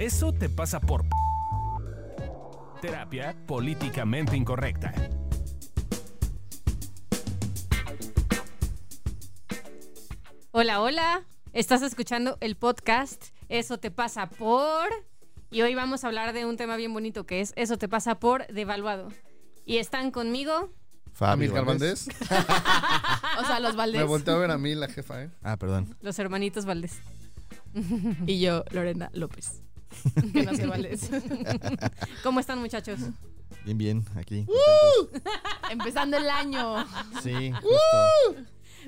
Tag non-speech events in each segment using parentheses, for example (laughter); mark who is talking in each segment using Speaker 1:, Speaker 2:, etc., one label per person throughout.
Speaker 1: Eso te pasa por... Terapia políticamente incorrecta.
Speaker 2: Hola, hola. Estás escuchando el podcast Eso te pasa por... Y hoy vamos a hablar de un tema bien bonito que es Eso te pasa por devaluado. Y están conmigo
Speaker 3: Fabio
Speaker 4: Valdés. (laughs)
Speaker 5: O sea, los
Speaker 4: Me
Speaker 5: Valdés.
Speaker 4: volteó a ver a mí la jefa, ¿eh?
Speaker 3: Ah, perdón.
Speaker 2: los hermanitos Valdés.
Speaker 5: Y yo, Lorena López. (laughs) Que no Valdés. (laughs)
Speaker 2: ¿Cómo están muchachos?
Speaker 3: Bien, bien, aquí.
Speaker 5: Empezando el año.
Speaker 3: Sí, justo.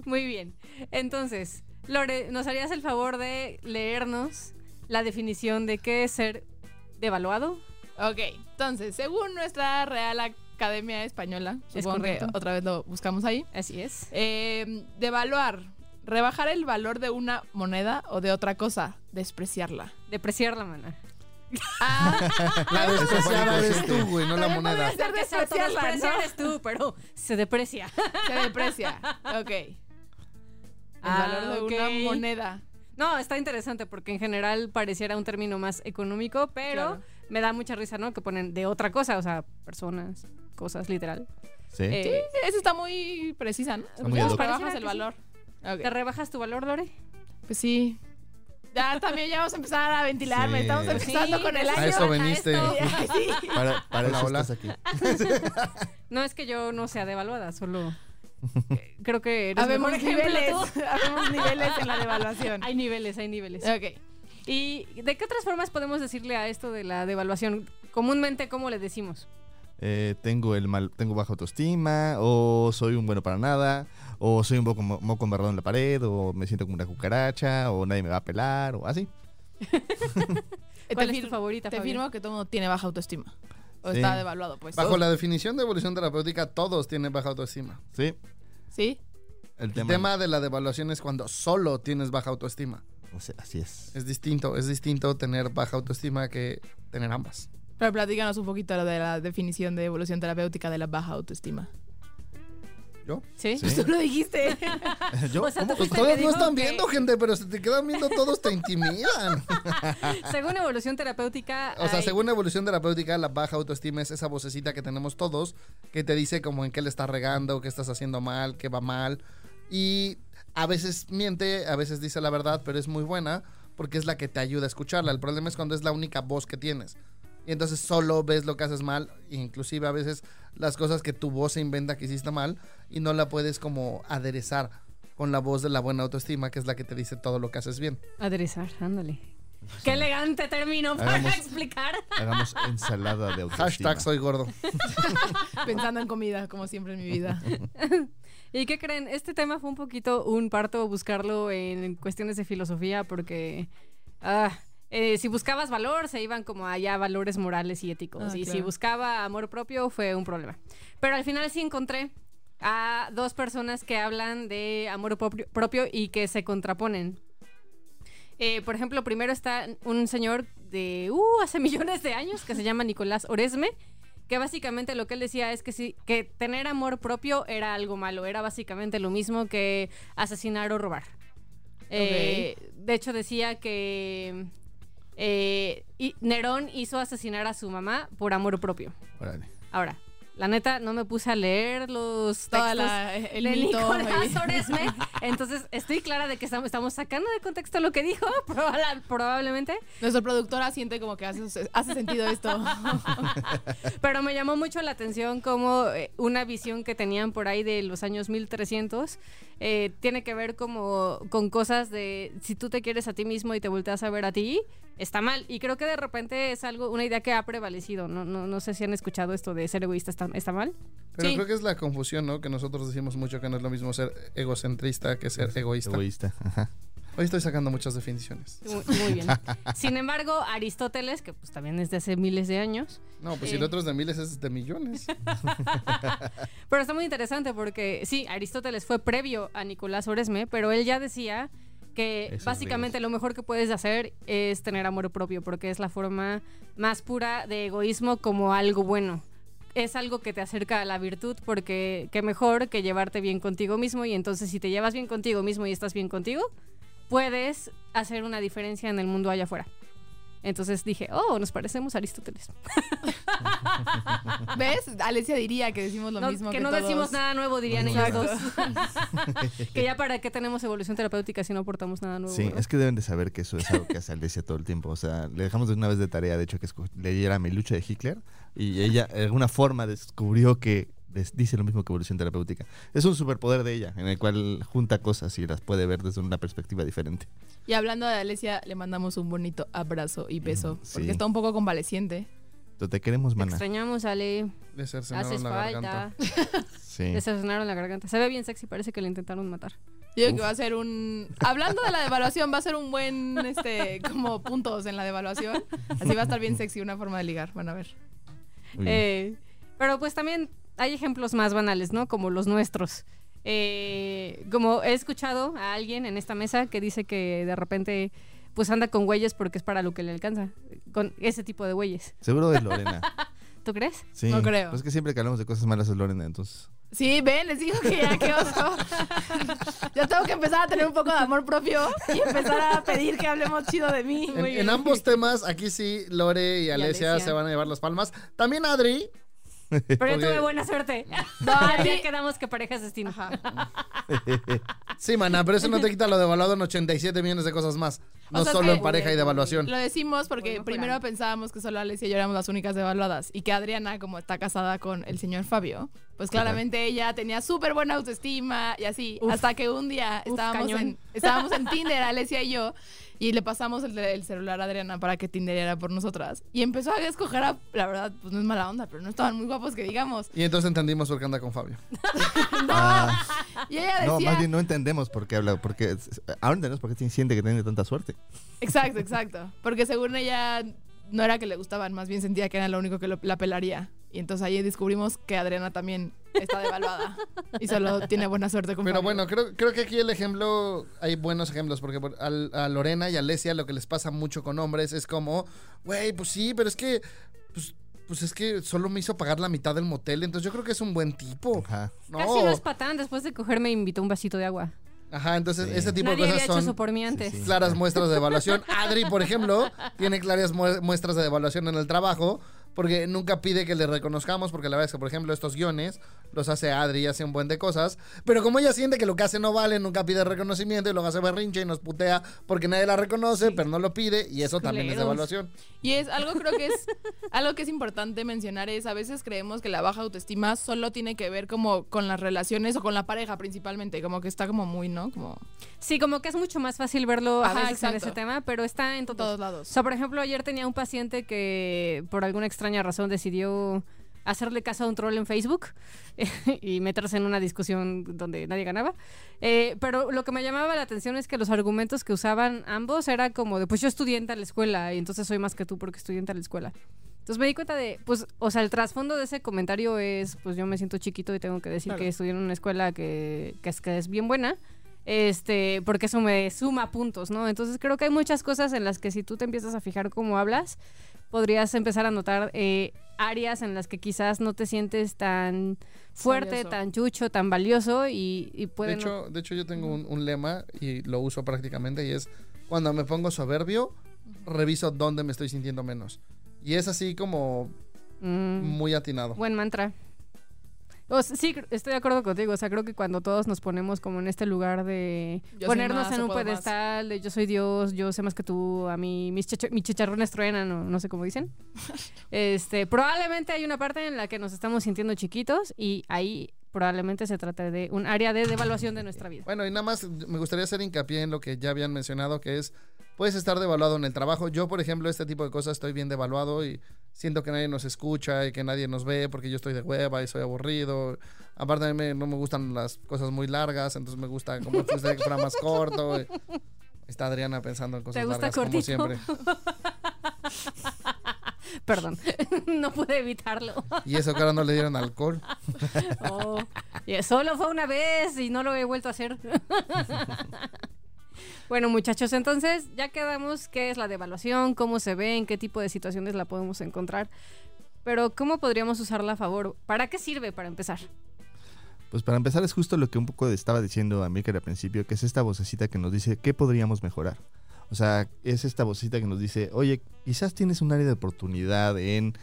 Speaker 2: Muy bien. Entonces, Lore, ¿nos harías el favor de leernos la definición de qué es ser devaluado?
Speaker 5: Ok, entonces, según nuestra Real Academia Española,
Speaker 2: Es
Speaker 5: supongo que
Speaker 2: correcto.
Speaker 5: otra vez lo buscamos ahí,
Speaker 2: Así es.
Speaker 5: eh, devaluar, rebajar el valor de una moneda o de otra cosa, despreciarla.
Speaker 2: Depreciar (laughs) la mano.
Speaker 5: Ah,
Speaker 4: La despreciada eres tú, güey, no la
Speaker 5: También
Speaker 4: moneda.
Speaker 5: podría ser despreciarla, ¿no?
Speaker 2: eres tú, pero se deprecia. (laughs)
Speaker 5: Se deprecia. Ok. El
Speaker 2: Ah,
Speaker 5: valor de
Speaker 2: ok.
Speaker 5: una moneda.
Speaker 2: No, está interesante porque en general pareciera un término más económico, pero
Speaker 5: Claro.
Speaker 2: me da mucha risa, ¿no? Que ponen de otra cosa, o sea, personas, cosas, literal.
Speaker 3: Sí.
Speaker 2: Eh,
Speaker 5: Esa está muy precisa, ¿no?
Speaker 3: muy
Speaker 5: ¿Cómo
Speaker 3: ad hoc.
Speaker 5: rebajas
Speaker 2: Pareciera
Speaker 5: el
Speaker 2: que sí.
Speaker 5: valor?
Speaker 2: ¿Te rebajas tu valor, Lore?
Speaker 5: Pues sí. Ya también ya vamos a empezar a ventilarme.
Speaker 3: Sí.
Speaker 5: Estamos empezando
Speaker 2: Sí,
Speaker 5: con el
Speaker 2: a
Speaker 5: año.
Speaker 4: eso veniste. (laughs)
Speaker 5: Sí.
Speaker 3: Para, para
Speaker 4: Hola,
Speaker 3: eso
Speaker 4: hola.
Speaker 3: estás aquí. (laughs)
Speaker 2: No es que yo no sea devaluada, solo eh, (laughs) creo que eres
Speaker 5: Habemos niveles. Habemos niveles en la devaluación.
Speaker 2: Hay niveles, hay niveles.
Speaker 5: Ok.
Speaker 2: ¿Y de qué otras formas podemos decirle a esto de la devaluación? Comúnmente, ¿cómo le decimos?
Speaker 3: Eh, tengo el mal, tengo baja autoestima, o soy un bueno para nada, o soy un poco mo- moco embarrado en la pared, o me siento como una cucaracha, o nadie me va a pelar, o así. (laughs)
Speaker 2: ¿Cuál
Speaker 5: te
Speaker 2: es tu favorita,
Speaker 5: Te
Speaker 2: Fabián?
Speaker 5: firmo que todo mundo tiene baja autoestima. O
Speaker 3: Sí.
Speaker 5: está devaluado, pues.
Speaker 4: Bajo la definición de evolución terapéutica, todos tienen baja autoestima.
Speaker 3: Sí.
Speaker 5: ¿Sí?
Speaker 3: El
Speaker 4: El
Speaker 3: tema.
Speaker 4: tema de la devaluación es cuando solo tienes baja autoestima.
Speaker 3: o sea, así es.
Speaker 4: Es distinto, es distinto tener baja autoestima que tener ambas.
Speaker 5: Pero platícanos un poquito de la definición de evolución terapéutica de la baja autoestima.
Speaker 4: ¿Yo?
Speaker 2: ¿Sí?
Speaker 3: Sí.
Speaker 5: Tú lo dijiste.
Speaker 3: ¿Yo?
Speaker 2: O sea,
Speaker 4: Pues no están
Speaker 2: que-
Speaker 4: viendo, gente, pero si te quedan viendo todos te intimidan. (laughs)
Speaker 2: Según evolución terapéutica.
Speaker 4: O sea,
Speaker 2: hay-
Speaker 4: según evolución terapéutica, la baja autoestima es esa vocecita que tenemos todos que te dice como en qué le estás regando, qué estás haciendo mal, qué va mal. Y a veces miente, a veces dice la verdad, pero es muy buena porque es la que te ayuda a escucharla. El problema es cuando es la única voz que tienes. Y entonces solo ves lo que haces mal, inclusive a veces las cosas que tu voz se inventa que hiciste mal y no la puedes como aderezar con la voz de la buena autoestima, que es la que te dice todo lo que haces bien.
Speaker 2: Aderezar, ándale. Qué elegante término para
Speaker 3: Hagamos-
Speaker 2: explicar.
Speaker 3: Hagamos ensalada de autoestima.
Speaker 4: Hashtag soy gordo. (laughs)
Speaker 5: Pensando en comida, como siempre en mi vida. (laughs)
Speaker 2: ¿Y qué creen? Este tema fue un poquito un parto buscarlo en cuestiones de filosofía porque ah, eh, si buscabas valor se iban como allá valores morales y éticos
Speaker 5: Ah,
Speaker 2: y si buscaba amor propio fue un problema. Pero al final sí encontré a dos personas que hablan de amor propio, propio y que se contraponen. Eh, por ejemplo, primero está un señor de uh, hace (laughs) millones de años que se llama Nicolás Oresme, que básicamente lo que él decía es que sí, que tener amor propio era algo malo, era básicamente lo mismo que asesinar o robar. Eh, de hecho decía que eh, y Nerón hizo asesinar a su mamá por amor propio.
Speaker 3: Órale.
Speaker 2: Ahora, la neta, no me puse a leer los
Speaker 5: Toda
Speaker 2: textos
Speaker 5: la, el
Speaker 2: de
Speaker 5: mito.
Speaker 2: Nicolás
Speaker 5: y-
Speaker 2: Oresme. (laughs) Entonces, estoy clara de que estamos, sacando de contexto lo que dijo, (laughs) probable- probablemente.
Speaker 5: Nuestro productor asiente como que hace, hace sentido esto. (laughs)
Speaker 2: Pero me llamó mucho la atención como eh, una visión que tenían por ahí de los años 1300 eh, tiene que ver como con cosas de si tú te quieres a ti mismo y te volteas a ver a ti, está mal. Y creo que de repente es algo, una idea que ha prevalecido. No, no, no sé si han escuchado esto de ser egoísta, ¿está, está mal?
Speaker 4: Pero
Speaker 5: Sí.
Speaker 4: creo que es la confusión, ¿no? Que nosotros decimos mucho que no es lo mismo ser egocentrista que ser egoísta.
Speaker 3: Egoísta. Ajá.
Speaker 4: Hoy estoy sacando muchas definiciones.
Speaker 2: Muy, muy bien. Sin embargo, Aristóteles, que pues también es de hace miles de años,
Speaker 4: No, pues si
Speaker 2: Eh.
Speaker 4: el otro es de miles, es de millones. (laughs)
Speaker 2: Pero está muy interesante porque sí, Aristóteles fue previo a Nicolás Oresme, pero él ya decía que
Speaker 3: Esos
Speaker 2: básicamente
Speaker 3: ríos.
Speaker 2: lo mejor que puedes hacer es tener amor propio, porque es la forma más pura de egoísmo como algo bueno. Es algo que te acerca a la virtud, porque qué mejor que llevarte bien contigo mismo y entonces si te llevas bien contigo mismo y estás bien contigo, puedes hacer una diferencia en el mundo allá afuera. Entonces dije, oh, nos parecemos a Aristóteles. (laughs)
Speaker 5: ¿Ves? Alesia diría que decimos lo
Speaker 2: No,
Speaker 5: mismo
Speaker 2: que,
Speaker 5: que,
Speaker 2: no
Speaker 5: todos.
Speaker 2: decimos nada nuevo, dirían ellos dos. (laughs) que ya para qué tenemos evolución terapéutica si no aportamos nada nuevo.
Speaker 3: Sí, es que deben de saber que eso es algo que hace Alesia todo el tiempo. O sea, le dejamos de una vez de tarea, de hecho, que leyera mi lucha de Hitler y ella de alguna forma descubrió que dice lo mismo que evolución terapéutica. Es un superpoder de ella, en el cual junta cosas y las puede ver desde una perspectiva diferente.
Speaker 5: Y hablando de Alesia, le mandamos un bonito abrazo y beso.
Speaker 3: Mm, sí.
Speaker 5: Porque está un poco convaleciente.
Speaker 3: Entonces, te queremos,
Speaker 2: Te
Speaker 3: mana.
Speaker 2: extrañamos, Ale.
Speaker 4: Le cercenaron
Speaker 2: Haces
Speaker 4: la
Speaker 2: falta.
Speaker 4: garganta. (laughs)
Speaker 3: Sí.
Speaker 2: Le cercenaron la garganta. Se ve bien sexy, parece que le intentaron matar.
Speaker 5: Yo creo que va a ser un. Hablando de la devaluación, va a ser un buen, este, como puntos en la devaluación. Así va a estar bien sexy, una forma de ligar, van a ver.
Speaker 2: Eh, pero pues también hay ejemplos más banales, ¿no? Como los nuestros. Eh, como he escuchado a alguien en esta mesa que dice que de repente pues anda con güeyes porque es para lo que le alcanza. Con ese tipo de güeyes.
Speaker 3: Seguro es Lorena. (laughs)
Speaker 2: ¿Tú crees?
Speaker 3: Sí.
Speaker 5: No creo.
Speaker 3: Pues es que siempre que hablamos de cosas malas es Lorena, entonces.
Speaker 5: Sí, ven, les digo que ya, qué oso. (laughs) Yo tengo que empezar a tener un poco de amor propio y empezar a pedir que hablemos chido de mí.
Speaker 4: En, ambos temas, aquí sí, Lore y Alesia,
Speaker 2: Alesia.
Speaker 4: se van a llevar las palmas. También Adri.
Speaker 2: Pero yo tuve buena suerte. (laughs)
Speaker 5: No,
Speaker 2: ya, quedamos que parejas destino.
Speaker 5: Ajá. (laughs)
Speaker 4: Sí, mana, pero eso no te quita lo devaluado en 87 millones de cosas más. No
Speaker 5: O sea, es
Speaker 4: solo
Speaker 5: que-
Speaker 4: en pareja y devaluación.
Speaker 5: Lo decimos porque
Speaker 2: Bueno,
Speaker 5: primero pensábamos que solo Alesia y yo éramos las únicas devaluadas y que Adriana, como está casada con el señor Fabio, pues claramente ella tenía súper buena autoestima y así.
Speaker 2: Uf.
Speaker 5: hasta que un día
Speaker 2: Uf,
Speaker 5: estábamos,
Speaker 2: cañón.
Speaker 5: en, estábamos en (laughs) Tinder, Alesia y yo, y le pasamos el, el celular a Adriana para que Tinderiera por nosotras. Y empezó a escoger a, la verdad, pues no es mala onda, pero no estaban muy guapos que digamos.
Speaker 4: Y entonces entendimos por qué anda con Fabio. (laughs)
Speaker 3: Ah,
Speaker 5: Y ella decía...
Speaker 3: no, más bien no entendemos por qué habla. Porque ahora entendemos por qué siente que tiene tanta suerte.
Speaker 5: Exacto, exacto. Porque según ella no era que le gustaban, más bien sentía que era lo único que lo- la pelaría. Y entonces ahí descubrimos que Adriana también está devaluada y solo tiene buena suerte con
Speaker 4: Pero
Speaker 5: Fabio.
Speaker 4: bueno, creo, creo que aquí el ejemplo, hay buenos ejemplos, porque por- al- a, Lorena y a Alesia lo que les pasa mucho con hombres es como, güey, pues sí, pero es que, pues, pues es que solo me hizo pagar la mitad del motel, entonces yo creo que es un buen tipo.
Speaker 3: Ajá.
Speaker 4: No.
Speaker 2: Casi no es patán. Después de coger me invitó un vasito de agua.
Speaker 4: Ajá, entonces
Speaker 3: Sí.
Speaker 4: ese tipo
Speaker 2: Nadie
Speaker 4: de
Speaker 2: había
Speaker 4: cosas
Speaker 2: eso
Speaker 4: son
Speaker 2: por mí antes.
Speaker 3: sí.
Speaker 4: claras muestras de evaluación. Adri, por ejemplo, tiene claras mu- muestras de evaluación en el trabajo. Porque nunca pide que le reconozcamos, porque la verdad es que, por ejemplo, estos guiones los hace Adri y hace un buen de cosas. Pero como ella siente que lo que hace no vale, nunca pide reconocimiento y luego hace berrinche y nos putea porque nadie la reconoce, pero no lo pide y eso también es evaluación.
Speaker 5: Y es algo creo que es (laughs) algo que es importante mencionar es a veces creemos que la baja autoestima solo tiene que ver como con las relaciones o con la pareja principalmente, como que está como muy, ¿no? Como
Speaker 2: Sí, como que es mucho más fácil verlo a
Speaker 5: Ajá,
Speaker 2: veces en
Speaker 5: exacto.
Speaker 2: ese tema, pero está en
Speaker 5: en
Speaker 2: todos.
Speaker 5: todos
Speaker 2: O
Speaker 5: lados.
Speaker 2: sea, por ejemplo, ayer tenía un paciente que por alguna extraña razón decidió hacerle caso a un troll en Facebook (laughs) y meterse en una discusión donde nadie ganaba. Eh, pero lo que me llamaba la atención es que los argumentos que usaban ambos era como de, pues yo estudié en tal escuela y entonces soy más que tú porque estudié en tal escuela. Entonces me di cuenta de, pues, o sea, el trasfondo de ese comentario es, pues yo me siento chiquito y tengo que decir
Speaker 5: Claro.
Speaker 2: que estudié en una escuela que, que es, que es bien buena este, porque eso me suma puntos, ¿no? Entonces creo que hay muchas cosas en las que si tú te empiezas a fijar cómo hablas, podrías empezar a notar eh, áreas en las que quizás no te sientes tan fuerte,
Speaker 5: Valioso.
Speaker 2: tan chucho, tan valioso y, y
Speaker 4: De
Speaker 2: pueden...
Speaker 4: hecho, de hecho, yo tengo un, un lema y lo uso prácticamente y es cuando me pongo soberbio, reviso dónde me estoy sintiendo menos. Y es así como
Speaker 2: Mm,
Speaker 4: muy atinado.
Speaker 2: buen mantra. O sí, estoy de acuerdo contigo. O sea, creo que cuando todos nos ponemos como en este lugar de
Speaker 5: Yo
Speaker 2: ponernos
Speaker 5: más,
Speaker 2: en un
Speaker 5: más.
Speaker 2: pedestal, de yo soy Dios, yo sé más que tú, a mí mis, chicha- mis chicharrones truenan, o no sé cómo dicen. (laughs) este, probablemente hay una parte en la que nos estamos sintiendo chiquitos y ahí probablemente se trata de un área de devaluación de nuestra vida.
Speaker 4: Bueno, y nada más me gustaría hacer hincapié en lo que ya habían mencionado, que es, puedes estar devaluado en el trabajo. Yo, por ejemplo, este tipo de cosas estoy bien devaluado y siento que nadie nos escucha y que nadie nos ve porque yo estoy de hueva y soy aburrido. Aparte, a mí me- no me gustan las cosas muy largas, entonces me gusta como gustaría que fuera más corto. y- (laughs) Está Adriana pensando en cosas
Speaker 2: gusta
Speaker 4: largas como siempre. (laughs)
Speaker 2: Perdón, (laughs) no pude evitarlo.
Speaker 4: Y eso que ahora no le dieron alcohol.
Speaker 2: Oh, y solo fue una vez y no lo he vuelto a hacer. Bueno, muchachos, entonces ya quedamos qué es la devaluación, cómo se ve, en qué tipo de situaciones la podemos encontrar. Pero, ¿cómo podríamos usarla a favor? ¿Para qué sirve para empezar?
Speaker 3: Pues para empezar es justo lo que un poco estaba diciendo Amílcar al principio, que es esta vocecita que nos dice qué podríamos mejorar. O sea, es esta vocecita que nos dice, oye, quizás tienes un área de oportunidad en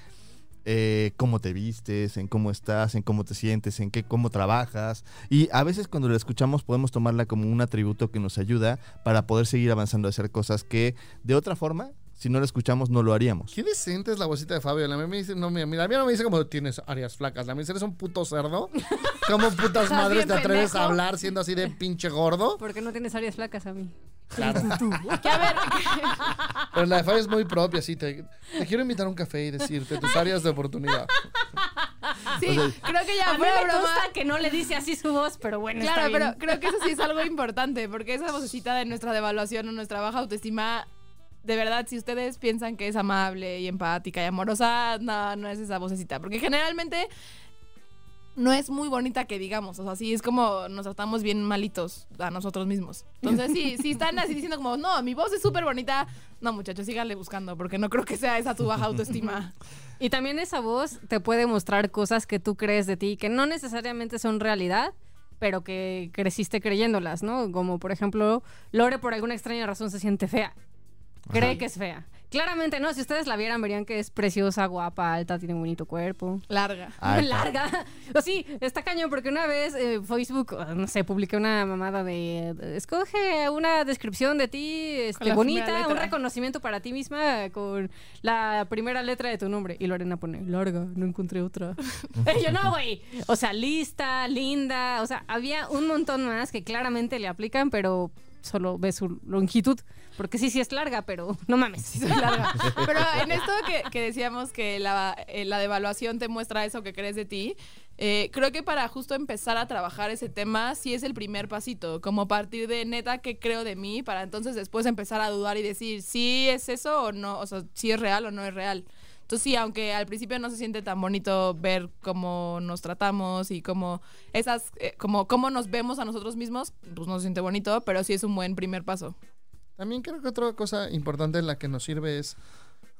Speaker 3: eh, cómo te vistes, en cómo estás, en cómo te sientes, en qué, cómo trabajas. Y a veces cuando la escuchamos podemos tomarla como un atributo que nos ayuda para poder seguir avanzando a hacer cosas que de otra forma, si no la escuchamos, no lo haríamos.
Speaker 4: Qué decente es la vocita de Fabio. La mía me dice, no, mira, mira, a mí no me dice como tienes áreas flacas. La mía dice, eres un puto cerdo. (laughs) ¿Cómo putas madres te atreves
Speaker 5: pendejo.
Speaker 4: a hablar siendo así de pinche gordo?
Speaker 2: ¿Por qué no tienes áreas flacas a mí?
Speaker 4: Claro.
Speaker 5: Que a ver, (laughs)
Speaker 4: Pero la de Fabio es muy propia, sí. Te, te quiero invitar a un café y decirte tus áreas de oportunidad.
Speaker 5: sí, creo que ya
Speaker 2: A mí
Speaker 5: fuera
Speaker 2: me
Speaker 5: broma.
Speaker 2: consta que no le dice así su voz, pero bueno,
Speaker 5: Claro,
Speaker 2: está
Speaker 5: pero
Speaker 2: bien.
Speaker 5: creo que eso sí es algo importante, porque esa vocecita de nuestra devaluación o nuestra baja autoestima, de verdad, si ustedes piensan que es amable y empática y amorosa, no, no es esa vocecita, porque generalmente no es muy bonita que digamos, o sea, sí es como nos tratamos bien malitos a nosotros mismos. Entonces, sí, si están así diciendo como, no, mi voz es súper bonita, no, muchachos, síganle buscando, porque no creo que sea esa tu baja autoestima. (laughs)
Speaker 2: Y también esa voz te puede mostrar cosas que tú crees de ti, que no necesariamente son realidad, pero que creciste creyéndolas, ¿no? Como por ejemplo, Lore por alguna extraña razón se siente fea. Cree que es fea. Claramente no, si ustedes la vieran verían que es preciosa, guapa, alta, tiene un bonito cuerpo.
Speaker 5: Larga. (laughs)
Speaker 2: Larga. O (laughs) sí, está cañón porque una vez eh, Facebook, eh, no sé, publiqué una mamada de, de- escoge una descripción de ti este, bonita, un reconocimiento para ti misma con la primera letra de tu nombre. Y Lorena pone, larga, no encontré otra. (laughs) y yo, no, güey. O sea, lista, linda. O sea, había un montón más que claramente le aplican, pero solo ve su longitud. Porque sí, sí es larga, pero (laughs) no mames.
Speaker 5: Sí, larga. Pero en esto que, que decíamos que la, eh, la devaluación te muestra eso que crees de ti, eh, creo que para justo empezar a trabajar ese tema, sí es el primer pasito, como partir de neta qué creo de mí, para entonces después empezar a dudar y decir si es eso o no, o sea, si es real o no es real. Entonces sí, aunque al principio no se siente tan bonito ver cómo nos tratamos y cómo esas, eh, como cómo nos vemos a nosotros mismos, pues no se siente bonito, pero sí es un buen primer paso.
Speaker 4: También creo que otra cosa importante en la que nos sirve es,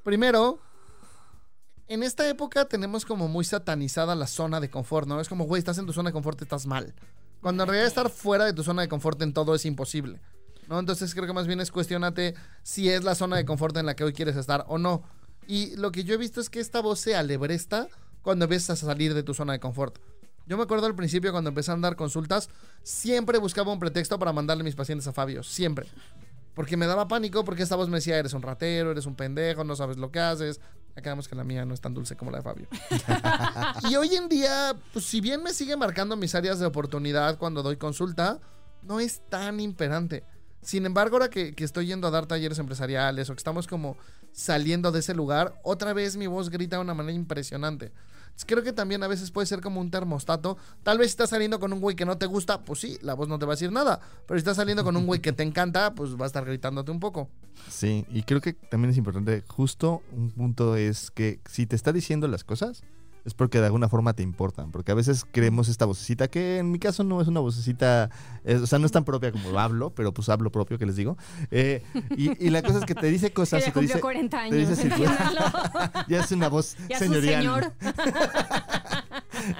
Speaker 4: primero, en esta época tenemos como muy satanizada la zona de confort, ¿no? Es como, güey, estás en tu zona de confort, estás mal. Cuando en realidad estar fuera de tu zona de confort en todo es imposible, ¿no? Entonces creo que más bien es cuestionate si es la zona de confort en la que hoy quieres estar o no. Y lo que yo he visto es que esta voz se alebresta cuando empiezas a salir de tu zona de confort. Yo me acuerdo al principio cuando empecé a dar consultas, siempre buscaba un pretexto para mandarle mis pacientes a Fabio, siempre. Porque me daba pánico porque esta voz me decía, eres un ratero, eres un pendejo, no sabes lo que haces. Acabamos que la mía no es tan dulce como la de Fabio. (laughs) y hoy en día, pues si bien me sigue marcando mis áreas de oportunidad cuando doy consulta, no es tan imperante. Sin embargo, ahora que, que estoy yendo a dar talleres empresariales o que estamos como saliendo de ese lugar, otra vez mi voz grita de una manera impresionante. Creo que también a veces puede ser como un termostato. Tal vez si estás saliendo con un güey que no te gusta, pues sí, la voz no te va a decir nada. Pero si estás saliendo con un güey que te encanta, pues va a estar gritándote un poco.
Speaker 3: Sí, y creo que también es importante, justo un punto es que si te está diciendo las cosas, es porque de alguna forma te importan. Porque a veces creemos esta vocecita, que en mi caso no es una vocecita, es- o sea, no es tan propia como hablo, pero pues hablo propio, que les digo. Eh, y, y la cosa es que te dice (laughs) cosas
Speaker 2: Ella
Speaker 3: y te
Speaker 2: cumplió
Speaker 3: dice...
Speaker 2: 40
Speaker 3: te dice
Speaker 2: años, (laughs)
Speaker 3: ya es una voz (laughs)
Speaker 2: Ya
Speaker 3: señorial.
Speaker 2: señor.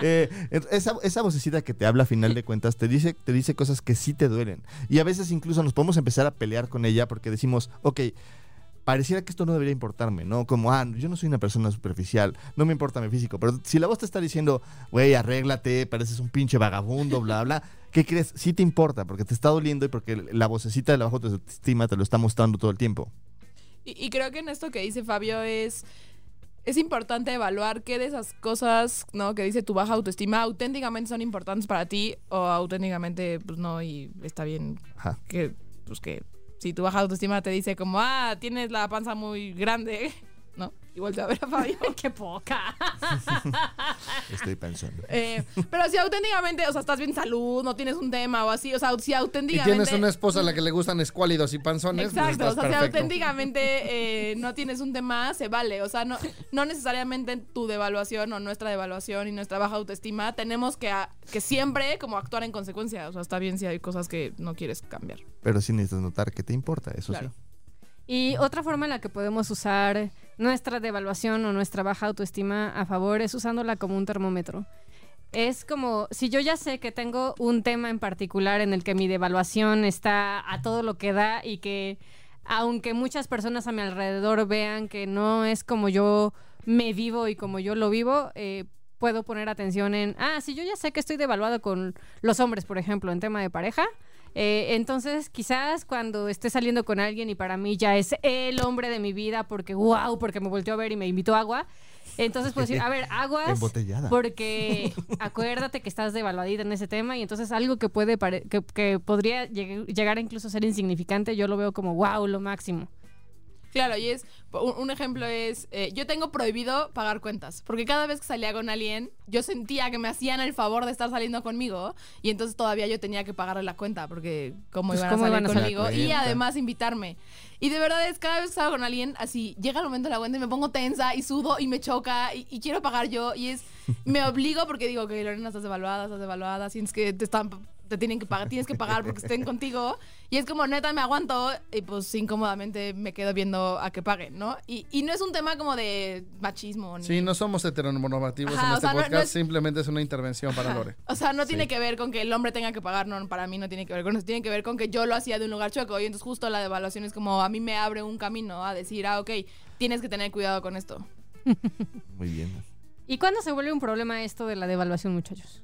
Speaker 3: Eh, esa, esa vocecita que te habla a final de cuentas te dice, te dice cosas que sí te duelen. Y a veces incluso nos podemos empezar a pelear con ella porque decimos, ok, pareciera que esto no debería importarme, ¿no? Como, ah, yo no soy una persona superficial, no me importa mi físico. Pero si la voz te está diciendo, güey, arréglate, pareces un pinche vagabundo, bla, bla, ¿qué crees? Sí te importa porque te está doliendo y porque la vocecita de la baja autoestima te lo está mostrando todo el tiempo.
Speaker 5: Y, y creo que en esto que dice Fabio es, es importante evaluar qué de esas cosas ¿no? que dice tu baja autoestima auténticamente son importantes para ti o auténticamente pues no y está bien
Speaker 3: Ajá.
Speaker 5: que pues que si tu baja autoestima te dice como ah tienes la panza muy grande no y vuelve a ver a Fabio (laughs)
Speaker 2: ¡Qué poca! (laughs)
Speaker 3: Estoy pensando.
Speaker 5: Eh, pero si auténticamente o sea estás bien salud no tienes un tema o así o sea si
Speaker 4: Y
Speaker 5: auténticamente
Speaker 4: tienes una esposa a la que le gustan escuálidos y panzones, pues
Speaker 5: Exacto, o sea, si auténticamente eh, no tienes un tema, se vale. O sea, no, no necesariamente en tu devaluación o nuestra devaluación y nuestra baja autoestima tenemos que, a- que siempre como actuar en consecuencia. O sea, está bien si hay cosas que no quieres cambiar.
Speaker 3: Pero sí necesitas notar que te importa, eso
Speaker 5: Claro.
Speaker 3: sí.
Speaker 2: Y otra forma en la que podemos usar nuestra devaluación o nuestra baja autoestima a favor es usándola como un termómetro. Es como si yo ya sé que tengo un tema en particular en el que mi devaluación está a todo lo que da y que aunque muchas personas a mi alrededor vean que no es como yo me vivo y como yo lo vivo, eh, puedo poner atención en, ah, si yo ya sé que estoy devaluado con los hombres, por ejemplo, en tema de pareja. Eh, entonces, quizás cuando esté saliendo con alguien y para mí ya es el hombre de mi vida porque, wow, porque me volteó a ver y me invitó agua, entonces puedo decir, a ver, (laughs) aguas,
Speaker 3: Embotellada.
Speaker 2: porque (laughs) acuérdate que estás devaluadita en ese tema y entonces algo que puede que, que podría lleg- llegar a incluso ser insignificante, yo lo veo como wow, lo máximo.
Speaker 5: Claro, y es, un, ejemplo es, eh, yo tengo prohibido pagar cuentas, porque cada vez que salía con alguien, yo sentía que me hacían el favor de estar saliendo conmigo, y entonces todavía yo tenía que pagarle la cuenta, porque cómo
Speaker 2: Pues,
Speaker 5: iban
Speaker 2: ¿cómo
Speaker 5: a salir
Speaker 2: iban a salir?
Speaker 5: conmigo, y además invitarme. Y de verdad es, cada vez que salgo con alguien, así, llega el momento de la cuenta y me pongo tensa, y sudo, y me choca, y, y quiero pagar yo, y es, me obligo porque digo que Lorena estás devaluada, estás devaluada, sientes que te están te tienen que pagar, tienes que pagar porque estén contigo. Y es como, neta, me aguanto y pues incómodamente me quedo viendo a que paguen, ¿no? Y, y no es un tema como de machismo. Ni,
Speaker 4: Sí, no somos heteronormativos
Speaker 5: Ajá,
Speaker 4: en este
Speaker 5: sea,
Speaker 4: podcast,
Speaker 5: no es-
Speaker 4: simplemente es una intervención para Lore.
Speaker 5: O sea, no tiene
Speaker 3: Sí.
Speaker 5: que ver con que el hombre tenga que pagar, no, para mí no tiene que ver con eso, tiene que ver con que yo lo hacía de un lugar chueco y entonces justo la devaluación es como a mí me abre un camino a decir, ah, ok, tienes que tener cuidado con esto.
Speaker 3: Muy bien.
Speaker 2: ¿Y cuándo se vuelve un problema esto de la devaluación, muchachos?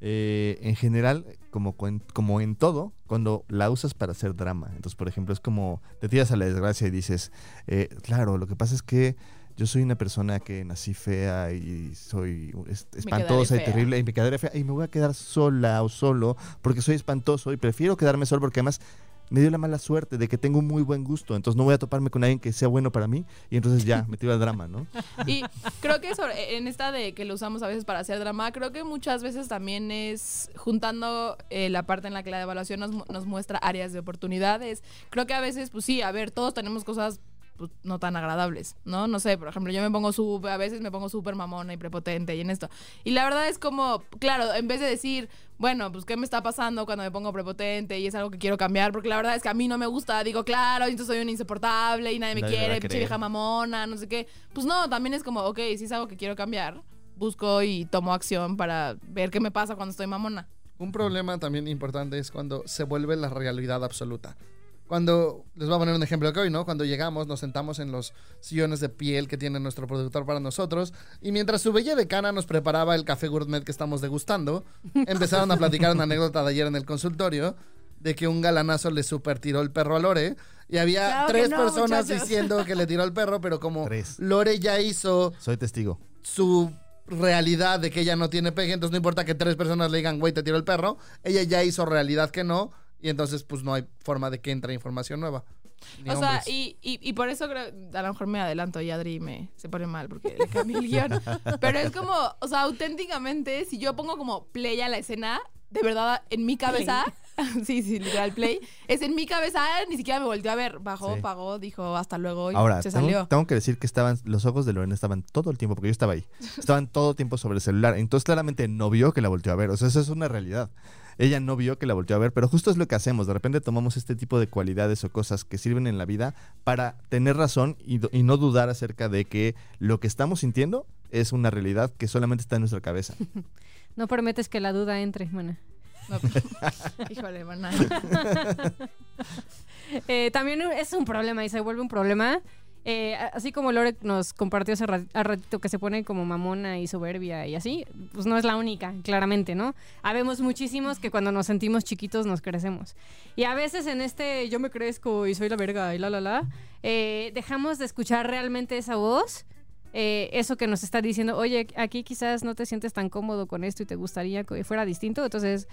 Speaker 3: Eh, en general, como, como en todo, cuando la usas para hacer drama. Entonces, por ejemplo, es como te tiras a la desgracia y dices, eh, claro, lo que pasa es que yo soy una persona que nací fea y soy es- espantosa y terrible y me quedaré fea y me voy a quedar sola o solo porque soy espantoso y prefiero quedarme solo porque además me dio la mala suerte de que tengo un muy buen gusto, entonces no voy a toparme con alguien que sea bueno para mí y entonces ya, me tiro al drama, ¿no? (laughs)
Speaker 5: Y creo que sobre- en esta de que lo usamos a veces para hacer drama, creo que muchas veces también es juntando eh, la parte en la que la devaluación nos, nos muestra áreas de oportunidades. Creo que a veces, pues sí, a ver, todos tenemos cosas pues, no tan agradables, ¿no? No sé, por ejemplo, yo me pongo súper, a veces me pongo súper mamona y prepotente y en esto. Y la verdad es como, claro, en vez de decir, bueno, pues qué me está pasando cuando me pongo prepotente y es algo que quiero cambiar, porque la verdad es que a mí no me gusta, digo, claro, entonces soy un insoportable y nadie me
Speaker 3: Nadie
Speaker 5: quiere, pinche vieja mamona, no sé qué. Pues no, también es como, ok, si es algo que quiero cambiar, busco y tomo acción para ver qué me pasa cuando estoy mamona.
Speaker 4: Un problema también importante es cuando se vuelve la realidad absoluta. Cuando, les voy a poner un ejemplo que hoy, ¿no? Cuando llegamos, nos sentamos en los sillones de piel que tiene nuestro productor para nosotros, y mientras su bella decana nos preparaba el café gourmet que estamos degustando, (laughs) empezaron a platicar una anécdota de ayer en el consultorio de que un galanazo le super tiró el perro a Lore, y había
Speaker 5: Claro
Speaker 4: tres
Speaker 5: no,
Speaker 4: personas
Speaker 5: muchachos.
Speaker 4: diciendo que le tiró el perro, pero como
Speaker 3: Tres.
Speaker 4: Lore ya hizo
Speaker 3: Soy testigo.
Speaker 4: su realidad de que ella no tiene pegue, entonces no importa que tres personas le digan, güey, te tiró el perro, ella ya hizo realidad que no, y entonces pues no hay forma de que entre información nueva. Ni
Speaker 5: o sea, y, y, y por eso creo, a lo mejor me adelanto y Adri me se pone mal porque le cambié el guion. (laughs) Pero es como, o sea, auténticamente, si yo pongo como play a la escena, de verdad, en mi cabeza, (laughs) sí, sí, literal play, es en mi cabeza, ni siquiera me volteó a ver, bajó,
Speaker 3: Sí.
Speaker 5: pagó, dijo hasta luego y
Speaker 3: Ahora,
Speaker 5: se
Speaker 3: tengo,
Speaker 5: salió.
Speaker 3: tengo que decir que estaban, los ojos de Lorena estaban todo el tiempo, porque yo estaba ahí, estaban todo el tiempo sobre el celular. Entonces, claramente no vio que la volteó a ver. O sea, eso es una realidad. Ella no vio que la volteó a ver, pero justo es lo que hacemos. De repente tomamos este tipo de cualidades o cosas que sirven en la vida para tener razón y, no dudar acerca de que lo que estamos sintiendo es una realidad que solamente está en nuestra cabeza. (laughs)
Speaker 2: No permites que la duda entre, mana.
Speaker 5: No, (laughs) híjole, maná. (laughs)
Speaker 2: Eh, también es un problema y se vuelve un problema. Eh, así como Lore nos compartió hace ratito que se pone como mamona y soberbia y así, pues no es la única, claramente, ¿no? Habemos muchísimos que cuando nos sentimos chiquitos nos crecemos. Y a veces en este yo me crezco y soy la verga y la la la, eh, dejamos de escuchar realmente esa voz. eh, eso que nos está diciendo, oye, aquí quizás no te sientes tan cómodo con esto y te gustaría que fuera distinto, entonces,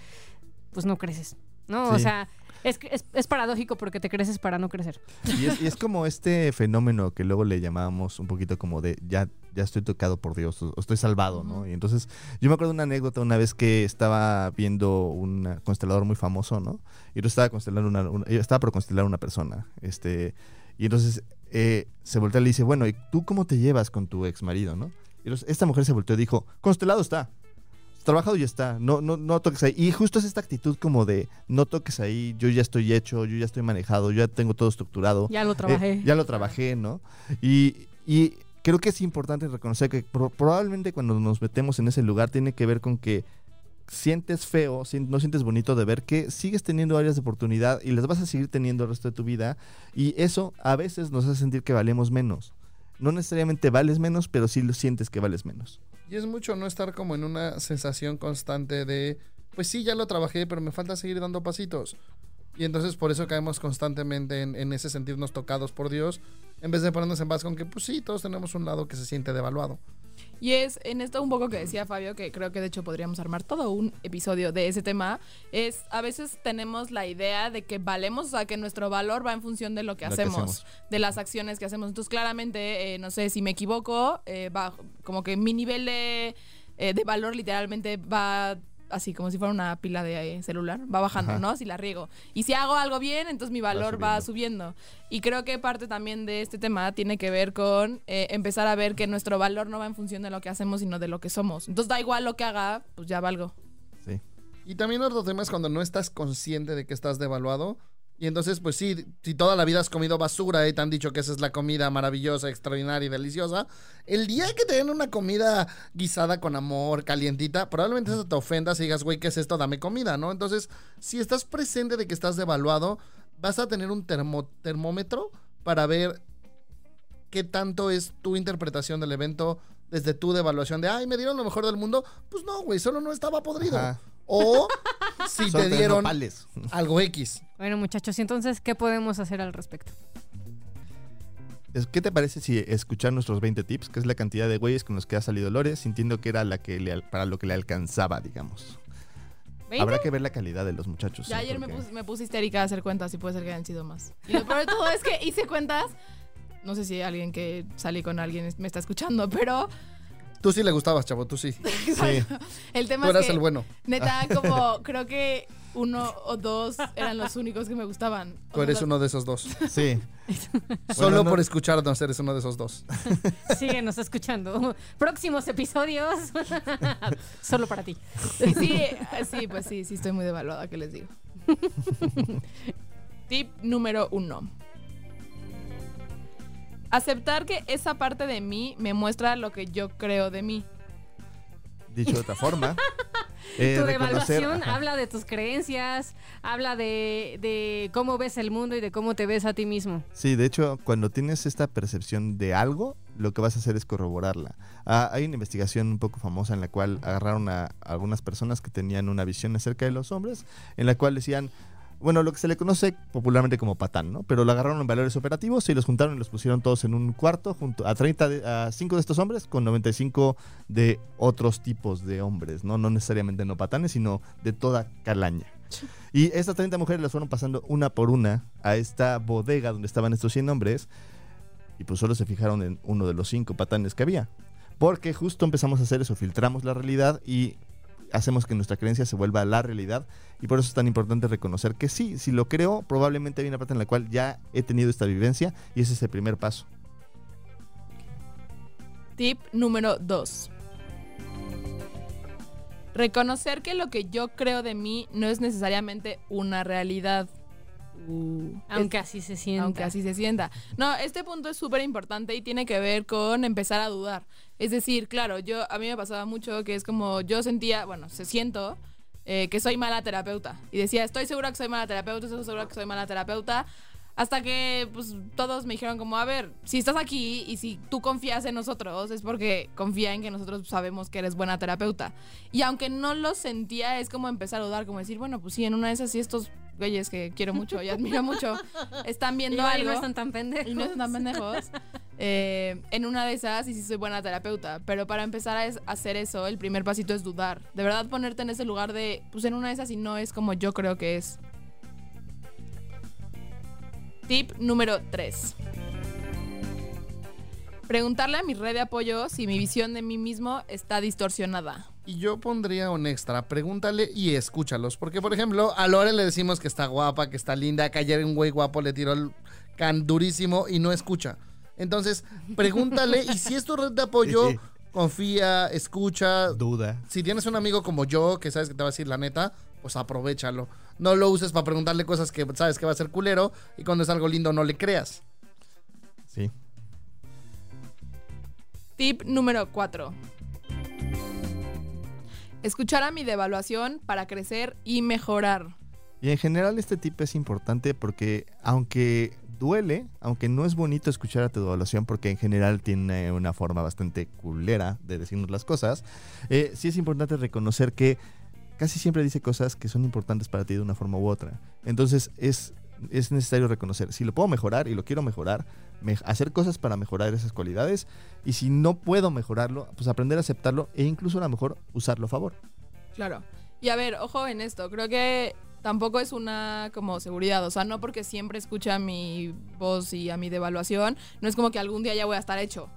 Speaker 2: pues no creces, ¿no? O sea, es, es, es paradójico porque te creces para no crecer.
Speaker 3: Y es, y es como este fenómeno que luego le llamábamos un poquito como de ya, ya estoy tocado por Dios o o estoy salvado, ¿no? Y entonces yo me acuerdo de una anécdota una vez que estaba viendo un constelador muy famoso, ¿no? Y yo estaba, constelando una, una- yo estaba por constelar una persona, este, y entonces eh, se voltea y le dice, bueno, ¿y tú cómo te llevas con tu ex marido, no? Y entonces esta mujer se volteó y dijo, constelado está. Trabajado ya está, no, no, no toques ahí. Y justo es esta actitud como de no toques ahí, yo ya estoy hecho, yo ya estoy manejado, yo ya tengo todo estructurado.
Speaker 2: Ya lo trabajé.
Speaker 3: Eh, ya lo trabajé, ¿no? Y, y creo que es importante reconocer que pro- probablemente cuando nos metemos en ese lugar tiene que ver con que sientes feo, no sientes bonito de ver que sigues teniendo áreas de oportunidad y las vas a seguir teniendo el resto de tu vida. Y eso a veces nos hace sentir que valemos menos. No necesariamente vales menos, pero sí lo sientes que vales menos.
Speaker 4: Y es mucho no estar como en una sensación constante de, pues sí, ya lo trabajé, pero me falta seguir dando pasitos. Y entonces por eso caemos constantemente en, en ese sentirnos tocados por Dios, en vez de ponernos en paz con que, pues sí, todos tenemos un lado que se siente devaluado.
Speaker 5: Y es en esto un poco que decía Fabio, que creo que de hecho podríamos armar todo un episodio de ese tema, es a veces tenemos la idea de que valemos, o sea, que nuestro valor va en función de lo que,
Speaker 3: Lo que
Speaker 5: hacemos,
Speaker 3: hacemos.
Speaker 5: de las acciones que hacemos. Entonces, claramente, eh, no sé, si me equivoco, eh, va, como que mi nivel de, eh, de valor literalmente va así como si fuera una pila de eh, celular, va bajando,
Speaker 3: Ajá.
Speaker 5: ¿no? Si la riego. Y si hago algo bien, entonces mi valor va
Speaker 3: subiendo.
Speaker 5: subiendo. Y creo que parte también de este tema tiene que ver con eh, empezar a ver que nuestro valor no va en función de lo que hacemos, sino de lo que somos. Entonces da igual lo que haga, pues ya valgo.
Speaker 3: Sí.
Speaker 4: Y también otro tema es cuando no estás consciente de que estás devaluado. Y entonces, pues sí, si toda la vida has comido basura y te han dicho que esa es la comida maravillosa, extraordinaria y deliciosa, el día que te den una comida guisada con amor, calientita, probablemente eso te ofendas y digas, güey, ¿qué es esto? Dame comida, ¿no? Entonces, si estás presente de que estás devaluado, vas a tener un termo- termómetro para ver qué tanto es tu interpretación del evento desde tu devaluación de, ay, me dieron lo mejor del mundo. Pues no, güey, solo no estaba podrido.
Speaker 3: Ajá.
Speaker 4: O si (laughs) te dieron
Speaker 3: nopales.
Speaker 4: algo X.
Speaker 2: Bueno, muchachos, y entonces, ¿qué podemos hacer al respecto?
Speaker 3: Es- ¿Qué te parece si escuchar nuestros 20 tips, que es la cantidad de güeyes con los que ha salido Lore, sintiendo que era la que le para lo que le alcanzaba, digamos?
Speaker 2: ¿20?
Speaker 3: Habrá que ver la calidad de los muchachos.
Speaker 5: Ya
Speaker 3: ¿sí?
Speaker 5: ayer me
Speaker 3: Porque-
Speaker 5: puse, me puse histérica a hacer cuentas y puede ser que hayan sido más. Y lo peor de todo es que hice cuentas. No sé si alguien que salí con alguien me está escuchando, pero
Speaker 4: Tú sí le gustabas, chavo, tú sí.
Speaker 3: Sí.
Speaker 5: el tema
Speaker 4: Tú
Speaker 5: es
Speaker 4: eras
Speaker 5: que
Speaker 4: el bueno.
Speaker 5: neta como (laughs) creo que uno o dos eran los únicos que me gustaban.
Speaker 4: Tú eres uno de esos dos.
Speaker 3: Sí. (laughs)
Speaker 4: Solo
Speaker 3: Bueno, no-
Speaker 4: por escucharnos eres uno de esos dos. (laughs)
Speaker 2: Síguenos escuchando. Próximos episodios. Solo para ti.
Speaker 5: Sí, sí, sí, pues sí, sí estoy muy devaluada, ¿qué les digo? Tip número uno. Aceptar que esa parte de mí me muestra lo que yo creo de mí.
Speaker 3: Dicho de otra forma. (laughs) eh,
Speaker 2: tu
Speaker 3: ajá.
Speaker 2: habla de tus creencias, habla de, de cómo ves el mundo y de cómo te ves a ti mismo.
Speaker 3: Sí, de hecho, cuando tienes esta percepción de algo, lo que vas a hacer es corroborarla. Ah, hay una investigación un poco famosa en la cual agarraron a algunas personas que tenían una visión acerca de los hombres, en la cual decían, bueno, lo que se le conoce popularmente como patán, ¿no? Pero lo agarraron en valores operativos y los juntaron y los pusieron todos en un cuarto junto a 30 de, a 5 de estos hombres con 95 de otros tipos de hombres, ¿no? No necesariamente no patanes, sino de toda calaña. Y estas 30 mujeres las fueron pasando una por una a esta bodega donde estaban estos 100 hombres y pues solo se fijaron en uno de los cinco patanes que había. Porque justo empezamos a hacer eso, filtramos la realidad y hacemos que nuestra creencia se vuelva la realidad. Y por eso es tan importante reconocer que sí, si lo creo, probablemente hay una parte en la cual ya he tenido esta vivencia y ese es el primer paso.
Speaker 5: Tip número 2. Reconocer que lo que yo creo de mí no es necesariamente una realidad. Uh,
Speaker 2: Aunque así se sienta.
Speaker 5: aunque así se sienta. No, este punto es súper importante y tiene que ver con empezar a dudar. Es decir, claro, yo a mí me pasaba mucho que es como yo sentía, bueno, se siento eh, que soy mala terapeuta y decía, estoy segura que soy mala terapeuta, estoy segura que soy mala terapeuta. Hasta que pues todos me dijeron como, a ver, si estás aquí y si tú confías en nosotros es porque confía en que nosotros sabemos que eres buena terapeuta. Y aunque no lo sentía, es como empezar a dudar, como decir, bueno, pues sí, en una de esas sí estos güeyes que quiero mucho y admiro mucho (laughs) están viendo
Speaker 2: Igual
Speaker 5: algo
Speaker 2: no están tan pendejos.
Speaker 5: y no están tan pendejos. Eh, en una de esas, y sí soy buena terapeuta. Pero para empezar a es- hacer eso, el primer pasito es dudar. De verdad ponerte en ese lugar de, pues en una de esas y no es como yo creo que es. Tip número 3. Preguntarle a mi red de apoyo si mi visión de mí mismo está distorsionada.
Speaker 4: Y yo pondría un extra, pregúntale y escúchalos. Porque, por ejemplo, a Lore le decimos que está guapa, que está linda, que ayer un güey guapo le tiró el can durísimo y no escucha. Entonces, pregúntale y si es tu red de apoyo, (laughs) confía, escucha.
Speaker 3: Duda.
Speaker 4: Si tienes un amigo como yo que sabes que te va a decir la neta, pues aprovechalo. No lo uses para preguntarle cosas que sabes que va a ser culero y cuando es algo lindo no le creas.
Speaker 3: Sí.
Speaker 5: Tip número 4. Escuchar a mi devaluación para crecer y mejorar.
Speaker 3: Y en general este tip es importante porque aunque duele, aunque no es bonito escuchar a tu evaluación porque en general tiene una forma bastante culera de decirnos las cosas, eh, sí es importante reconocer que casi siempre dice cosas que son importantes para ti de una forma u otra. Entonces es, es necesario reconocer, si lo puedo mejorar y lo quiero mejorar, me- hacer cosas para mejorar esas cualidades y si no puedo mejorarlo, pues aprender a aceptarlo e incluso a lo mejor usarlo a favor.
Speaker 5: Claro. Y a ver, ojo en esto, creo que tampoco es una como seguridad, o sea, no porque siempre escucha mi voz y a mi devaluación, no es como que algún día ya voy a estar hecho.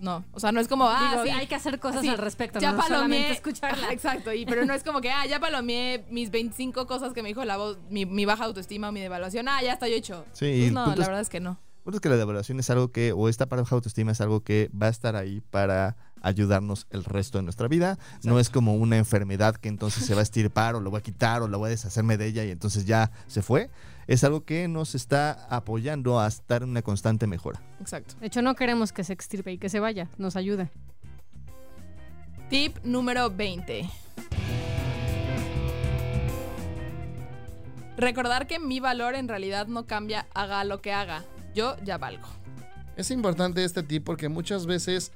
Speaker 5: No, o sea, no es como, ah,
Speaker 2: Digo,
Speaker 5: sí,
Speaker 2: hay que hacer cosas
Speaker 5: sí,
Speaker 2: al respecto,
Speaker 5: ya
Speaker 2: no solamente
Speaker 5: palomeé,
Speaker 2: escucharla.
Speaker 5: Exacto, y, pero no es como que, ah, ya palomeé mis 25 cosas que me dijo la voz, mi, mi baja autoestima o mi devaluación, ah, ya estoy hecho.
Speaker 3: Sí,
Speaker 5: Pues no, la
Speaker 3: es-
Speaker 5: verdad es que no.
Speaker 3: Bueno, es que la devaluación es algo que, o esta baja autoestima es algo que va a estar ahí para ayudarnos el resto de nuestra vida. No es como una enfermedad que entonces se va a estirpar o lo voy a quitar o lo voy a deshacerme de ella y entonces ya se fue. Es algo que nos está apoyando a estar en una constante mejora.
Speaker 5: Exacto.
Speaker 2: De hecho, no queremos que se extirpe y que se vaya. Nos ayuda.
Speaker 5: Tip número 20. Recordar que mi valor en realidad no cambia, haga lo que haga. Yo ya valgo.
Speaker 4: Es importante este tip porque muchas veces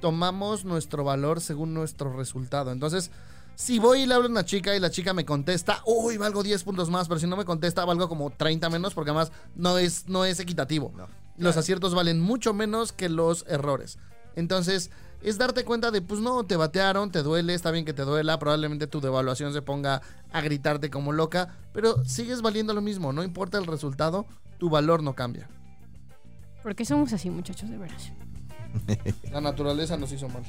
Speaker 4: tomamos nuestro valor según nuestro resultado. Entonces, si voy y le hablo a una chica y la chica me contesta, uy, valgo 10 puntos más, pero si no me contesta, valgo como 30 menos porque además no es, no es equitativo.
Speaker 3: No.
Speaker 4: Los aciertos valen mucho menos que los errores. Entonces, es darte cuenta de, pues no, te batearon, te duele, está bien que te duela, probablemente tu devaluación se ponga a gritarte como loca, pero sigues valiendo lo mismo, no importa el resultado, tu valor no cambia.
Speaker 2: Porque somos así, muchachos, de veras. (laughs)
Speaker 4: La naturaleza nos hizo mal.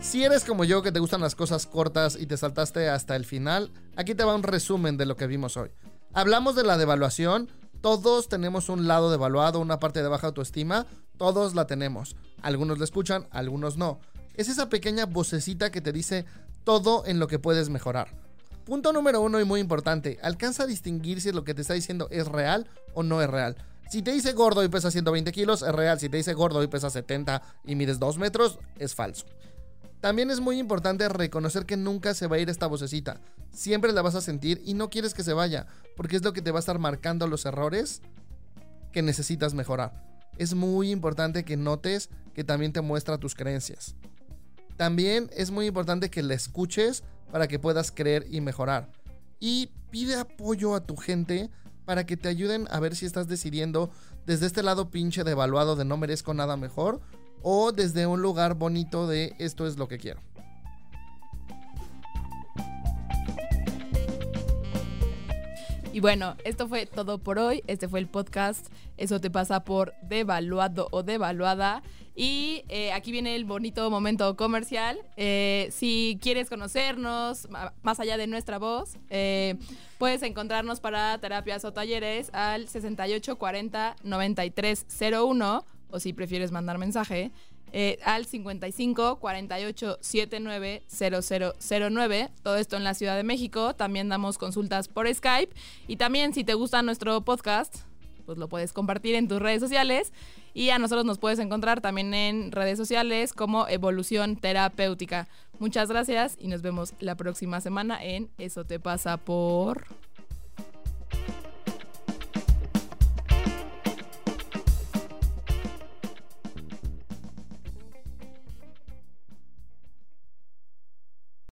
Speaker 4: Si eres como yo que te gustan las cosas cortas y te saltaste hasta el final, aquí te va un resumen de lo que vimos hoy. Hablamos de la devaluación, todos tenemos un lado devaluado, una parte de baja autoestima, todos la tenemos. Algunos la escuchan, algunos no. Es esa pequeña vocecita que te dice todo en lo que puedes mejorar. Punto número uno y muy importante, alcanza a distinguir si lo que te está diciendo es real o no es real. Si te dice gordo y pesa 120 kilos, es real. Si te dice gordo y pesa 70 y mides 2 metros, es falso. También es muy importante reconocer que nunca se va a ir esta vocecita. Siempre la vas a sentir y no quieres que se vaya, porque es lo que te va a estar marcando los errores que necesitas mejorar. Es muy importante que notes que también te muestra tus creencias. También es muy importante que la escuches para que puedas creer y mejorar. Y pide apoyo a tu gente para que te ayuden a ver si estás decidiendo desde este lado pinche devaluado de no merezco nada mejor o desde un lugar bonito de esto es lo que quiero.
Speaker 5: Y bueno, esto fue todo por hoy. Este fue el podcast. Eso te pasa por devaluado o devaluada. Y eh, aquí viene el bonito momento comercial. Eh, si quieres conocernos más allá de nuestra voz, eh, puedes encontrarnos para terapias o talleres al 6840 9301 o si prefieres mandar mensaje eh, al 55 48 79 0009. Todo esto en la Ciudad de México. También damos consultas por Skype. Y también, si te gusta nuestro podcast, pues lo puedes compartir en tus redes sociales. Y a nosotros nos puedes encontrar también en redes sociales como Evolución Terapéutica. Muchas gracias y nos vemos la próxima semana en Eso te pasa por...